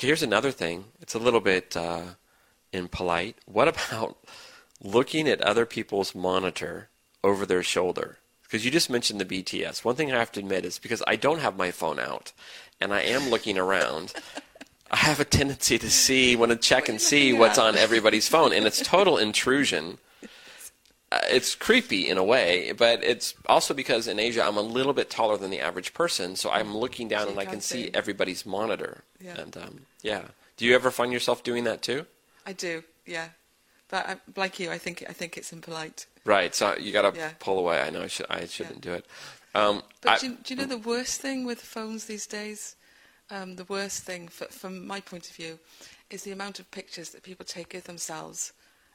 Okay, here's another thing. It's a little bit uh, impolite. What about looking at other people's monitor over their shoulder? Because you just mentioned the BTS. One thing I have to admit is because I don't have my phone out and I am looking around, I have a tendency to see, want to check and see what's on everybody's phone, and it's total intrusion. Uh, it's creepy in a way, but it's also because in Asia I'm a little bit taller than the average person, so I'm looking down and I can see everybody's monitor. Yeah. And um, yeah, do you ever find yourself doing that too? I do, yeah. But I, like you, I think I think it's impolite. Right. So you got to Yeah. pull away. I know I should. I shouldn't do it. Um, But I- do, you, do you know the worst thing with phones these days? Um, the worst thing, f from my point of view, is the amount of pictures that people take of themselves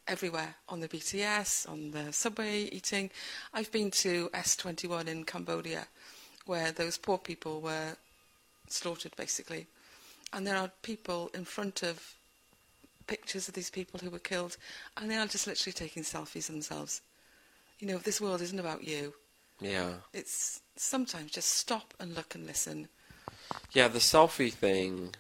everywhere on the BTS, on the subway, eating. I've been to S21 in Cambodia, where those poor people were slaughtered, basically. And there are people in front of pictures of these people who were killed, and they are just literally taking selfies of themselves. You know, this world isn't about you yeah. it's sometimes just stop and look and listen. Yeah. The selfie thing.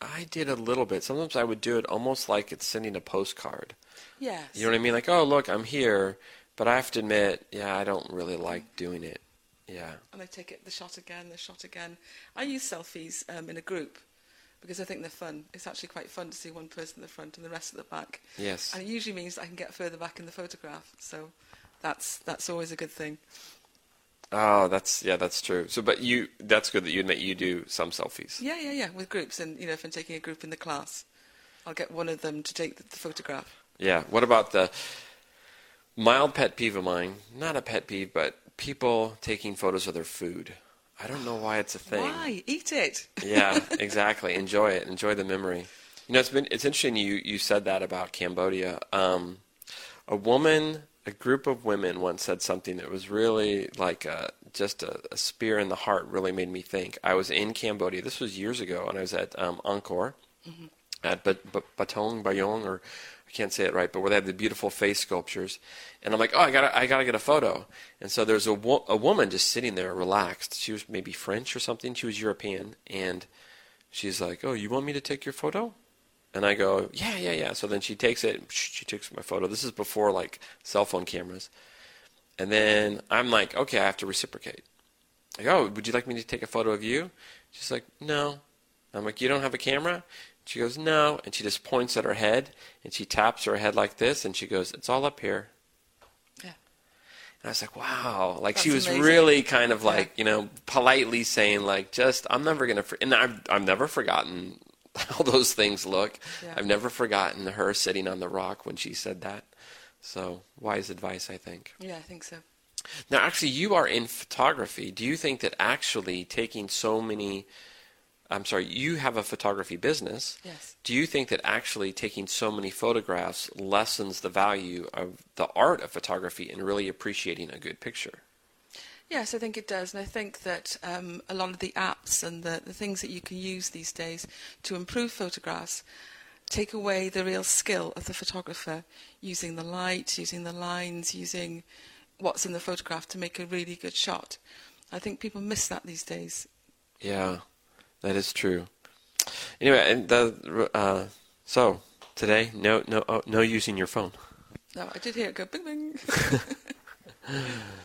I did a little bit. Sometimes I would do it almost like it's sending a postcard. Yes. You know what I mean? Like, oh look, I'm here, but I have to admit, yeah, I don't really like doing it. Yeah. And they take it the shot again, the shot again. I use selfies um, in a group because I think they're fun. It's actually quite fun to see one person in the front and the rest at the back. Yes. And it usually means I can get further back in the photograph. So that's that's always a good thing. Oh, that's yeah, that's true. So, but you, that's good that you admit you do some selfies. Yeah, yeah, yeah. With groups, and you know, if I'm taking a group in the class, I'll get one of them to take the, the photograph. Yeah. What about the mild pet peeve of mine? Not a pet peeve, but people taking photos of their food. I don't know why it's a thing. Why eat it? yeah, exactly. Enjoy it. Enjoy the memory. You know, it's been it's interesting you you said that about Cambodia. Um, a woman, a group of women once said something that was really like a, just a, a spear in the heart. Really made me think. I was in Cambodia. This was years ago, and I was at um, Angkor at Bat- Bat- Batong Bayong, or I can't say it right, but where they have the beautiful face sculptures. And I'm like, oh, I gotta, I gotta get a photo. And so there's a, wo- a woman just sitting there, relaxed. She was maybe French or something. She was European, and she's like, oh, you want me to take your photo? And I go, yeah, yeah, yeah. So then she takes it. She takes my photo. This is before like cell phone cameras. And then I'm like, okay, I have to reciprocate. Like, oh, would you like me to take a photo of you? She's like, no. I'm like, you don't have a camera? She goes, no. And she just points at her head and she taps her head like this and she goes, it's all up here. Yeah. And I was like, wow. Like she was amazing. really kind of Yeah. like, you know, politely saying like, just, I'm never going to, and I've, I've never forgotten how those things look. Yeah. I've never forgotten her sitting on the rock when she said that. So wise advice, I think. Yeah, I think so. Now, actually, you are in photography. Do you think that actually taking so many, I'm sorry, you have a photography business. Yes. Do you think that actually taking so many photographs lessens the value of the art of photography and really appreciating a good picture? Yes, I think it does. And I think that um, a lot of the apps and the, the things that you can use these days to improve photographs take away the real skill of the photographer using the light, using the lines, using what's in the photograph to make a really good shot. I think people miss that these days. Yeah, that is true. Anyway, and the, uh, so today, no, no, oh, no using your phone. No, I did hear it go bing bing.